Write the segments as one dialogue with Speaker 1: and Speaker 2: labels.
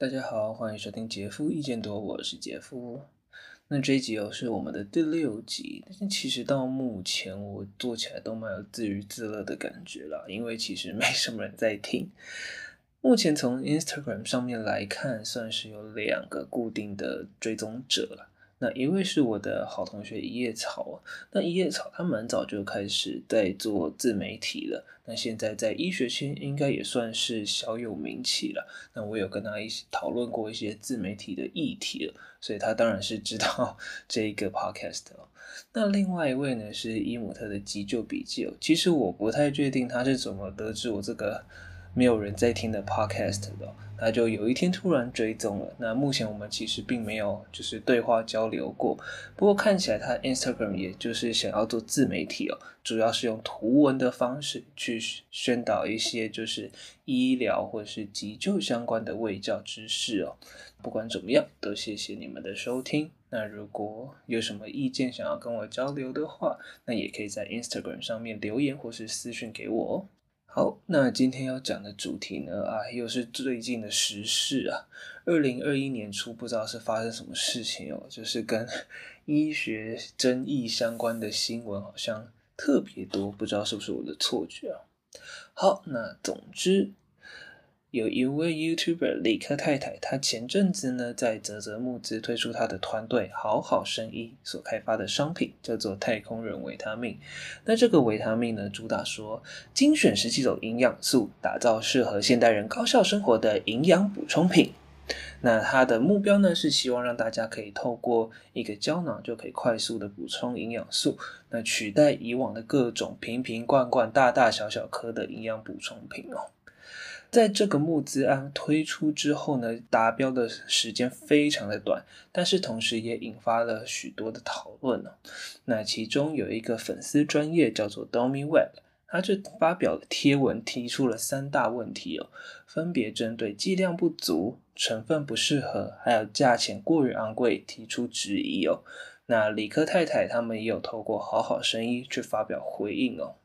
Speaker 1: 大家好，欢迎收听杰夫意见多，我是杰夫。那这一集哦是我们的第六集，但是其实到目前我做起来都蛮有自娱自乐的感觉了，因为其实没什么人在听。目前从 Instagram 上面来看，算是有两个固定的追踪者了。那一位是我的好同学一叶草，那一叶草他蛮早就开始在做自媒体了，那现在在医学圈应该也算是小有名气了。那我有跟他一起讨论过一些自媒体的议题了，所以他当然是知道 这一个 podcast 哦。那另外一位呢是伊姆特的急救笔记哦，其实我不太确定他是怎么得知我这个。没有人在听的 podcast 的，他就有一天突然追踪了。那目前我们其实并没有就是对话交流过，不过看起来他 Instagram 也就是想要做自媒体哦，主要是用图文的方式去宣导一些就是医疗或者是急救相关的卫教知识哦。不管怎么样，都谢谢你们的收听。那如果有什么意见想要跟我交流的话，那也可以在 Instagram 上面留言或是私讯给我哦。好，那今天要讲的主题呢，啊，又是最近的时事啊。二零二一年初，不知道是发生什么事情哦，就是跟 医学争议相关的新闻好像特别多，不知道是不是我的错觉啊。好，那总之。有一位 YouTuber 理科太太，她前阵子呢在泽泽募资推出她的团队好好生意所开发的商品，叫做太空人维他命。那这个维他命呢，主打说精选十几种营养素，打造适合现代人高效生活的营养补充品。那它的目标呢，是希望让大家可以透过一个胶囊就可以快速的补充营养素，那取代以往的各种瓶瓶罐罐、大大小小颗的营养补充品哦。在这个募资案推出之后呢，达标的时间非常的短，但是同时也引发了许多的讨论哦。那其中有一个粉丝专业叫做 Domi Web，他就发表了贴文，提出了三大问题哦，分别针对剂量不足、成分不适合，还有价钱过于昂贵提出质疑哦。那理科太太他们也有透过好好生医去发表回应哦。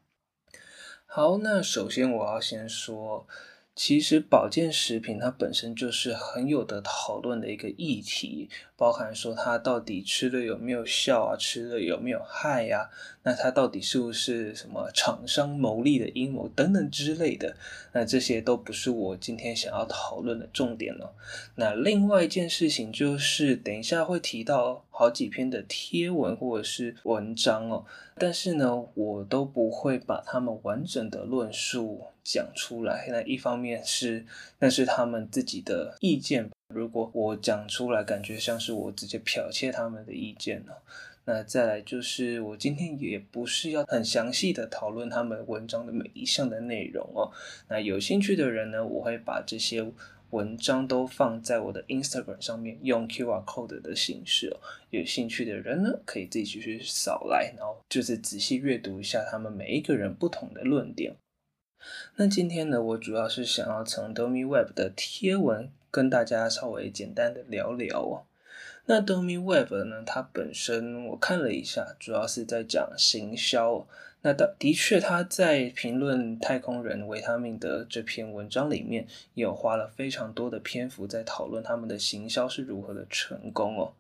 Speaker 1: 好，那首先我要先说。其实保健食品它本身就是很有得讨论的一个议题，包含说他到底吃了有没有效啊，吃了有没有害呀？那他到底是不是什么厂商牟利的阴谋等等之类的？那这些都不是我今天想要讨论的重点了。那另外一件事情就是，等一下会提到好几篇的贴文或者是文章哦，但是呢，我都不会把他们完整的论述讲出来。那一方面是那是他们自己的意见，如果我讲出来，感觉像是我直接剽窃他们的意见了。那再来就是，我今天也不是要很详细的讨论他们文章的每一项的内容哦。那有兴趣的人呢，我会把这些文章都放在我的 Instagram 上面，用 QR code 的形式哦。有兴趣的人呢，可以自己去扫来，然后就是仔细阅读一下他们每一个人不同的论点。那今天呢，我主要是想要从 Domi Web 的贴文跟大家稍微简单的聊聊哦。那 Domi Web 呢，它本身我看了一下，主要是在讲行销。那的的确，他在评论太空人维他命的这篇文章里面，有花了非常多的篇幅在讨论他们的行销是如何的成功哦。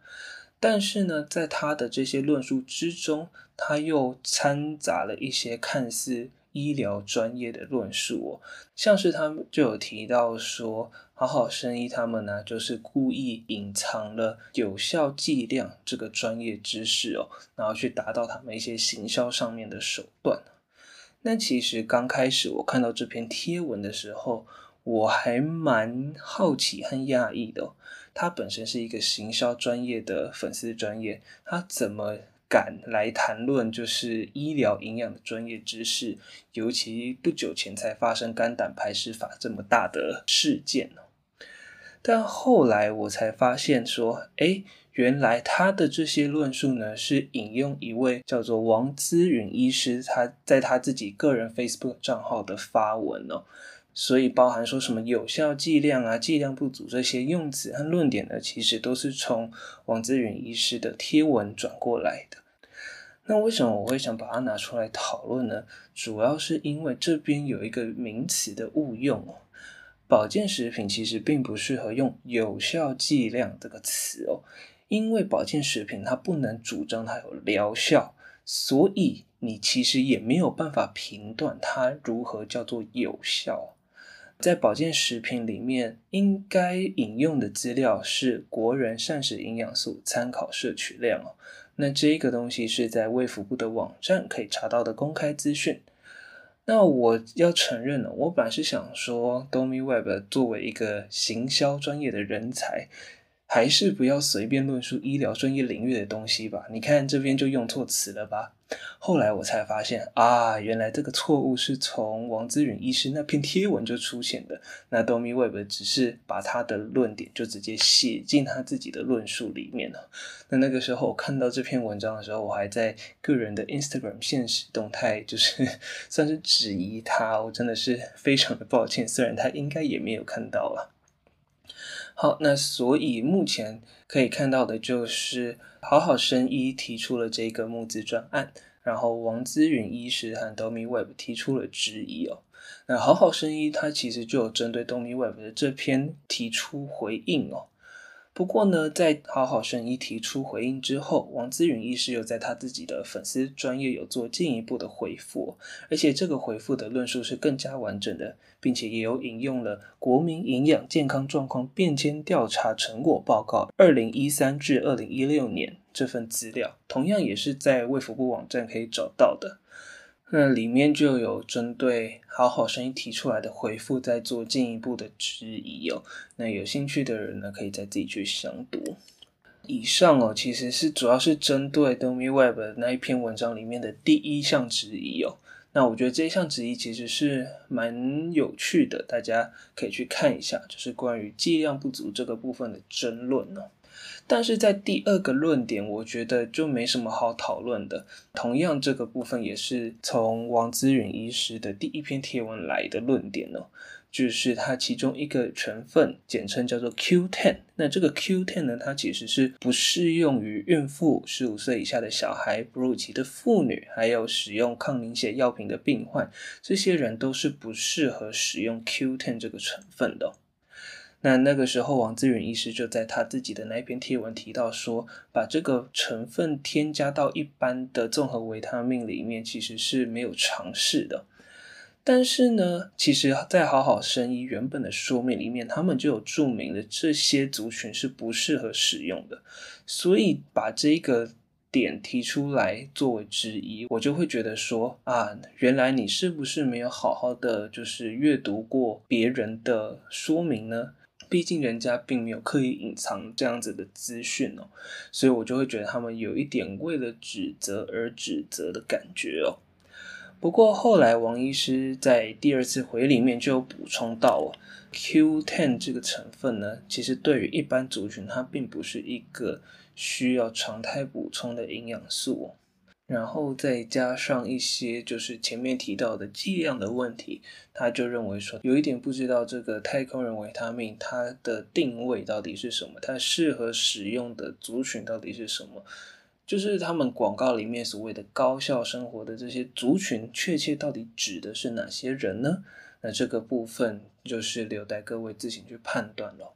Speaker 1: 但是呢，在他的这些论述之中，他又掺杂了一些看似医疗专业的论述哦，像是他们就有提到说，好好生医他们呢，就是故意隐藏了有效剂量这个专业知识哦，然后去达到他们一些行销上面的手段。那其实刚开始我看到这篇贴文的时候，我还蛮好奇和讶异的哦，他本身是一个行销专业的粉丝专业，他怎么？敢来谈论就是医疗营养的专业知识，尤其不久前才发生肝胆排石法这么大的事件。但后来我才发现说，诶，原来他的这些论述呢，是引用一位叫做王姿允医师他在他自己个人 Facebook 账号的发文哦。所以包含说什么有效剂量啊、剂量不足这些用词和论点呢，其实都是从王志远医师的贴文转过来的。那为什么我会想把它拿出来讨论呢？主要是因为这边有一个名词的误用哦。保健食品其实并不适合用有效剂量这个词哦，因为保健食品它不能主张它有疗效，所以你其实也没有办法评断它如何叫做有效。在保健食品里面，应该引用的资料是国人膳食营养素参考摄取量哦。那这个东西是在卫福部的网站可以查到的公开资讯。那我要承认呢，我本来是想说，Domi Web 作为一个行销专业的人才。还是不要随便论述医疗专业领域的东西吧。你看这边就用错词了吧？后来我才发现啊，原来这个错误是从王姿允医师那篇贴文就出现的。那 Domi Web 只是把他的论点就直接写进他自己的论述里面了。那那个时候我看到这篇文章的时候，我还在个人的 Instagram 现实动态，就是 算是质疑他。我真的是非常的抱歉，虽然他应该也没有看到了。好，那所以目前可以看到的就是好好生医提出了这个募资专案，然后王资允医师和 Domi Web 提出了质疑哦。那好好生医他其实就有针对 Domi Web 的这篇提出回应哦。不过呢，在好好生医提出回应之后，王姿允医师又在他自己的粉丝专业有做进一步的回复，而且这个回复的论述是更加完整的，并且也有引用了《国民营养健康状况变迁调查成果报告（二零一三至二零一六年）》这份资料，同样也是在卫福部网站可以找到的。那里面就有针对好好声音提出来的回复，再做进一步的质疑哦。那有兴趣的人呢，可以再自己去详读。以上哦，其实是主要是针对 Domi Web 那一篇文章里面的第一项质疑哦。那我觉得这一项质疑其实是蛮有趣的，大家可以去看一下，就是关于剂量不足这个部分的争论哦。但是在第二个论点，我觉得就没什么好讨论的。同样，这个部分也是从王姿允医师的第一篇贴文来的论点哦，就是它其中一个成分，简称叫做 Q10。那这个 Q10 呢，它其实是不适用于孕妇、十五岁以下的小孩、哺乳期的妇女，还有使用抗凝血药品的病患，这些人都是不适合使用 Q10 这个成分的。那那个时候，王志远医师就在他自己的那一篇贴文提到说，把这个成分添加到一般的综合维他命里面，其实是没有尝试的。但是呢，其实，在好好生医原本的说明里面，他们就有注明了这些族群是不适合使用的。所以把这个点提出来作为质疑，我就会觉得说啊，原来你是不是没有好好的就是阅读过别人的说明呢？毕竟人家并没有刻意隐藏这样子的资讯哦，所以我就会觉得他们有一点为了指责而指责的感觉哦。不过后来王医师在第二次回里面就补充到哦，Q10 这个成分呢，其实对于一般族群它并不是一个需要常态补充的营养素哦。然后再加上一些就是前面提到的剂量的问题，他就认为说有一点不知道这个太空人维他命它的定位到底是什么，它适合使用的族群到底是什么，就是他们广告里面所谓的高效生活的这些族群，确切到底指的是哪些人呢？那这个部分就是留待各位自行去判断了。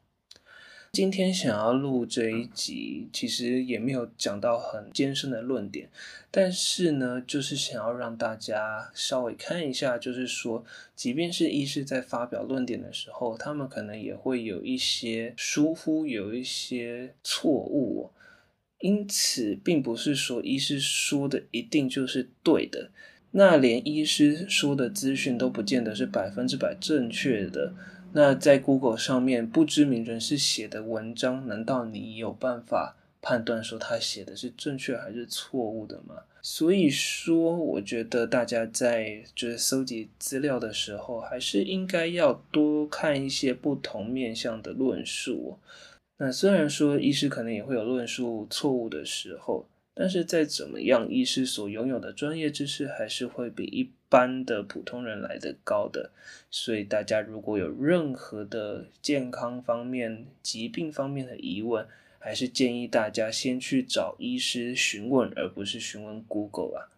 Speaker 1: 今天想要录这一集，其实也没有讲到很艰深的论点，但是呢，就是想要让大家稍微看一下，就是说，即便是医师在发表论点的时候，他们可能也会有一些疏忽，有一些错误，因此，并不是说医师说的一定就是对的，那连医师说的资讯都不见得是百分之百正确的。那在 Google 上面不知名人士写的文章，难道你有办法判断说他写的是正确还是错误的吗？所以说，我觉得大家在就是搜集资料的时候，还是应该要多看一些不同面向的论述。那虽然说医师可能也会有论述错误的时候。但是再怎么样，医师所拥有的专业知识还是会比一般的普通人来的高的。所以大家如果有任何的健康方面、疾病方面的疑问，还是建议大家先去找医师询问，而不是询问 Google 啊。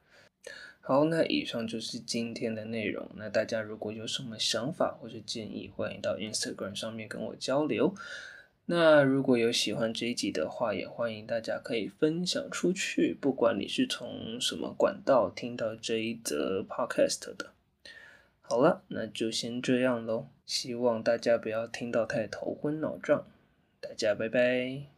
Speaker 1: 好，那以上就是今天的内容。那大家如果有什么想法或者建议，欢迎到 Instagram 上面跟我交流。那如果有喜欢这一集的话，也欢迎大家可以分享出去，不管你是从什么管道听到这一则 Podcast 的。好了，那就先这样喽。希望大家不要听到太头昏脑胀。大家拜拜。